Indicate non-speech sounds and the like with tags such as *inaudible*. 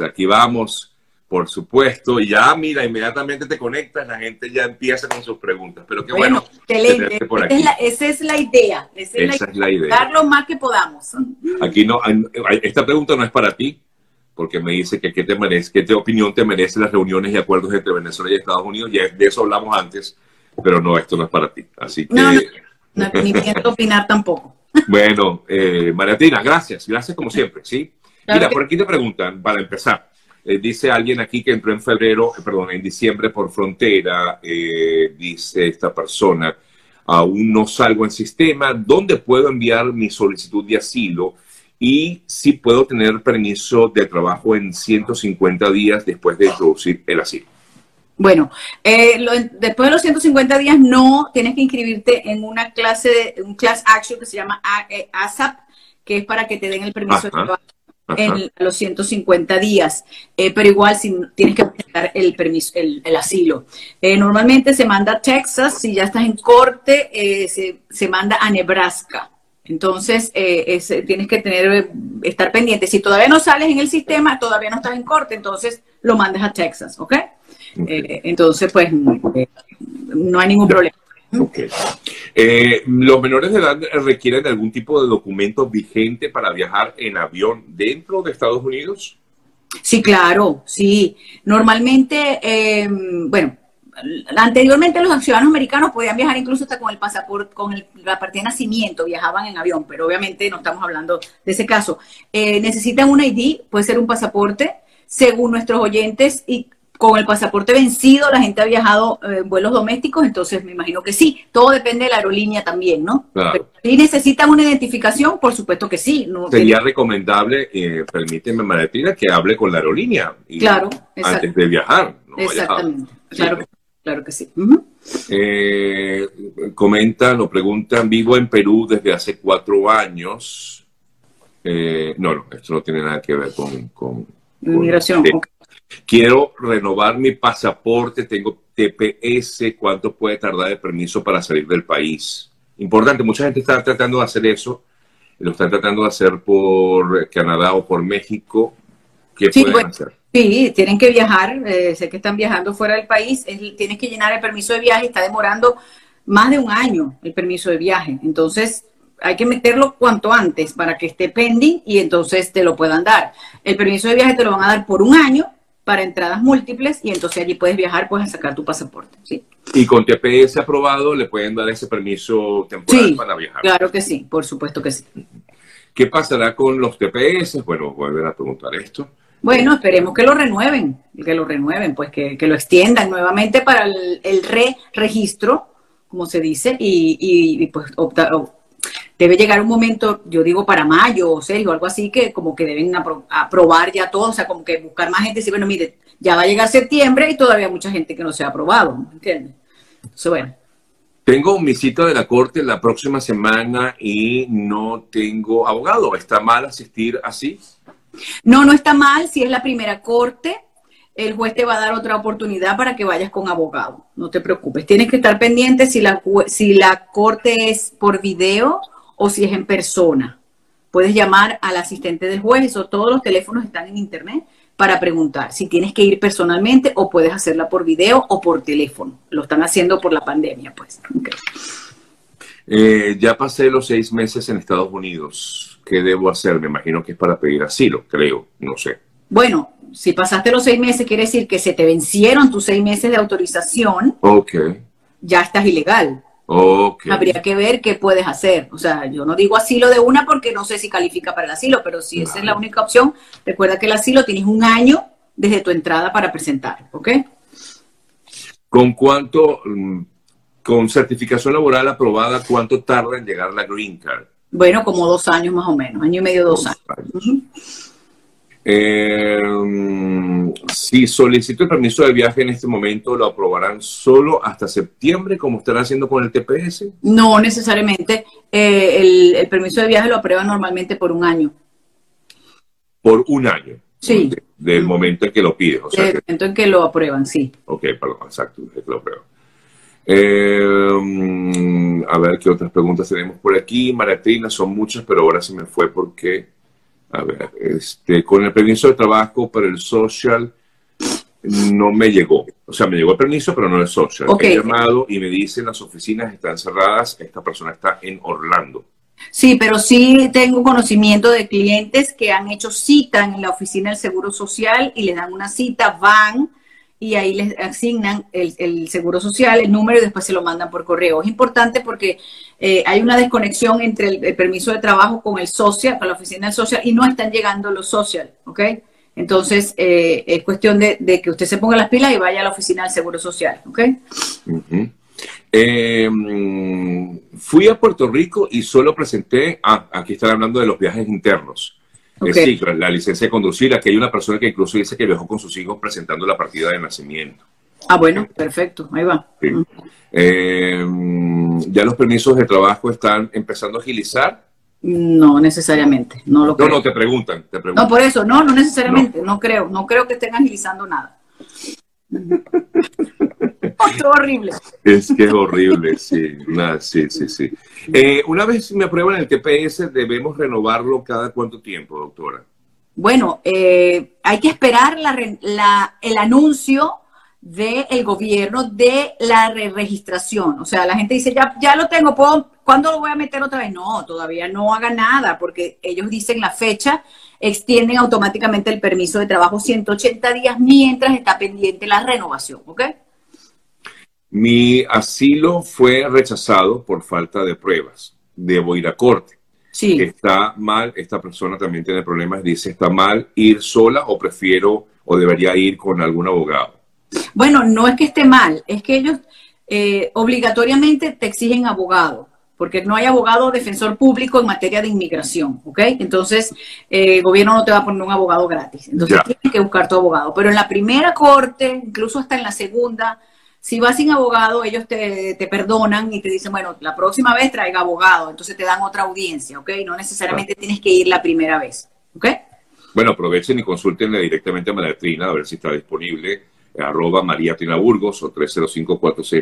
Aquí vamos, por supuesto. Y ya, mira, inmediatamente te conectas, la gente ya empieza con sus preguntas. Pero qué bueno. excelente. esa es la idea. Esa, es, la, idea. Dar lo más que podamos. Aquí no, esta pregunta no es para ti, porque me dice que qué te merece, qué opinión te merece las reuniones y acuerdos entre Venezuela y Estados Unidos. Ya de eso hablamos antes, pero no, esto no es para ti. Así que. No, no, ni quiero opinar tampoco. *laughs* Bueno, eh, Mariatina, gracias. Gracias como siempre, ¿sí? Mira, por aquí te preguntan, para empezar, eh, dice alguien aquí que entró en febrero, eh, perdón, en diciembre por frontera, eh, dice esta persona, aún no salgo en sistema, ¿dónde puedo enviar mi solicitud de asilo? Y si puedo tener permiso de trabajo en 150 días después de introducir el asilo. Bueno, después de los 150 días no tienes que inscribirte en una clase, de, un class action que se llama ASAP, que es para que te den el permiso de trabajo en los 150 días, eh, pero igual si tienes que presentar el permiso, el, asilo. Eh, normalmente se manda a Texas, si ya estás en corte, eh, se, manda a Nebraska. Entonces, tienes que tener, estar pendiente. Si todavía no sales en el sistema, todavía no estás en corte, entonces lo mandas a Texas, ¿ok? entonces, pues, no hay ningún problema. Okay. Eh, ¿Los menores de edad requieren algún tipo de documento vigente para viajar en avión dentro de Estados Unidos? Sí, claro, sí. Normalmente, eh, bueno, anteriormente los ciudadanos americanos podían viajar incluso hasta con el pasaporte, con la partida de nacimiento, viajaban en avión, pero obviamente no estamos hablando de ese caso. Eh, necesitan un ID, puede ser un pasaporte, según nuestros oyentes, y con el pasaporte vencido, la gente ha viajado en vuelos domésticos, entonces me imagino que sí. Todo depende de la aerolínea también, ¿no? Claro. si necesitan una identificación, por supuesto que sí. Sería recomendable, eh, permíteme, Maritina, que hable con la aerolínea claro, antes de viajar. Exactamente, claro, claro que sí. Eh, comentan o preguntan, vivo en Perú desde hace cuatro años. Eh, no, no, esto no tiene nada que ver con... con, Migración. Quiero renovar mi pasaporte, tengo TPS, ¿cuánto puede tardar el permiso para salir del país? Importante, mucha gente está tratando de hacer eso, lo están tratando de hacer por Canadá o por México. ¿Qué pueden hacer? Sí, tienen que viajar, eh, sé que están viajando fuera del país, tienes que llenar el permiso de viaje, está demorando más de un año el permiso de viaje, entonces hay que meterlo cuanto antes para que esté pending y entonces te lo puedan dar. El permiso de viaje te lo van a dar por un año para entradas múltiples y entonces allí puedes viajar, puedes sacar tu pasaporte. ¿sí? Y con TPS aprobado le pueden dar ese permiso temporal para viajar. Claro que sí, por supuesto que sí. ¿Qué pasará con los TPS? Bueno, volver a preguntar esto. Bueno, esperemos que lo renueven, que lo renueven, pues que, lo extiendan nuevamente para el, re-registro, como se dice, y, y, pues optar, debe llegar un momento, yo digo para mayo o serio, algo así, que como que deben aprobar ya todo, o sea, como que buscar más gente y decir, bueno, mire, ya va a llegar septiembre y todavía mucha gente que no se ha aprobado, ¿entiendes? Entonces, bueno. Tengo mi cita de la corte la próxima semana y no tengo abogado. ¿Está mal asistir así? No, no está mal si es la primera corte el juez te va a dar otra oportunidad para que vayas con abogado. No te preocupes. Tienes que estar pendiente si la, si la corte es por video o si es en persona. Puedes llamar al asistente del juez, o todos los teléfonos están en internet para preguntar si tienes que ir personalmente o puedes hacerla por video o por teléfono. Lo están haciendo por la pandemia, pues. Eh, ya pasé los seis meses en Estados Unidos. ¿Qué debo hacer? Me imagino que es para pedir asilo, creo, no sé. Bueno, si pasaste los seis meses, quiere decir que se te vencieron tus seis meses de autorización. Ok. Ya estás ilegal. Okay. Habría que ver qué puedes hacer. O sea, yo no digo asilo de una porque no sé si califica para el asilo, pero si esa es la única opción, recuerda que el asilo tienes un año desde tu entrada para presentar, ¿ok? ¿Con cuánto, mm, con certificación laboral aprobada, cuánto tarda en llegar la green card? Bueno, como dos años más o menos, año y medio, dos, años. Eh, si solicito el permiso de viaje en este momento, ¿lo aprobarán solo hasta septiembre, como están haciendo con el TPS? No necesariamente. Eh, el, permiso de viaje lo aprueban normalmente por un año. Por un año. Sí. del momento en que lo pides. O del momento en que lo aprueban, sí. Ok, perdón, exacto, que lo aprueban. Eh, a ver qué otras preguntas tenemos por aquí. Maratrina, son muchas, pero ahora se me fue porque A ver, este, con el permiso de trabajo para el social no me llegó. O sea, me llegó el permiso, pero no el social. He llamado y me dicen las oficinas están cerradas. Esta persona está en Orlando. Sí, pero sí tengo conocimiento de clientes que han hecho cita en la oficina del Seguro Social y les dan una cita, van y ahí les asignan el, Seguro Social, el número y después se lo mandan por correo. Es importante porque eh, hay una desconexión entre el, permiso de trabajo con el social, con la oficina del social y no están llegando los social, ¿ok? Entonces, eh, es cuestión de, que usted se ponga las pilas y vaya a la oficina del Seguro Social, ¿ok? Em, fui a Puerto Rico y solo presenté, ah, aquí están hablando de los viajes internos. Okay. la licencia de conducir, aquí hay una persona que incluso dice que viajó con sus hijos presentando la partida de nacimiento. Ah, bueno, perfecto, ahí va. Em, ¿Ya los permisos de trabajo están empezando a agilizar? No necesariamente, no lo creo. No, no, te preguntan, te preguntan. No, por eso, no, no necesariamente, no, creo, no creo que estén agilizando nada. *laughs* es horrible. Es que es horrible, sí. sí, sí, sí. Eh, una vez me aprueban el TPS, ¿debemos renovarlo cada cuánto tiempo, doctora? Bueno, eh, hay que esperar la, el anuncio del gobierno de la re registración. O sea, la gente dice, ya, ya lo tengo, ¿puedo, ¿cuándo lo voy a meter otra vez? No, todavía no haga nada, porque ellos dicen la fecha, extienden automáticamente el permiso de trabajo 180 días mientras está pendiente la renovación, ¿ok? Mi asilo fue rechazado por falta de pruebas. Debo ir a corte. Sí. Está mal, esta persona también tiene problemas, dice, ¿está mal ir sola o prefiero o debería ir con algún abogado? Bueno, no es que esté mal, es que ellos eh, obligatoriamente te exigen abogado, porque no hay abogado defensor público en materia de inmigración, ¿ok? Entonces, eh, el gobierno no te va a poner un abogado gratis, entonces tienes que buscar tu abogado. Pero en la primera corte, incluso hasta en la segunda, si vas sin abogado, ellos te, perdonan y te dicen, bueno, la próxima vez traiga abogado, entonces te dan otra audiencia, ¿ok? No necesariamente tienes que ir la primera vez, ¿ok? Bueno, aprovechen y consultenle directamente a María Trina a ver si está disponible, arroba María Trina Burgos o 305 46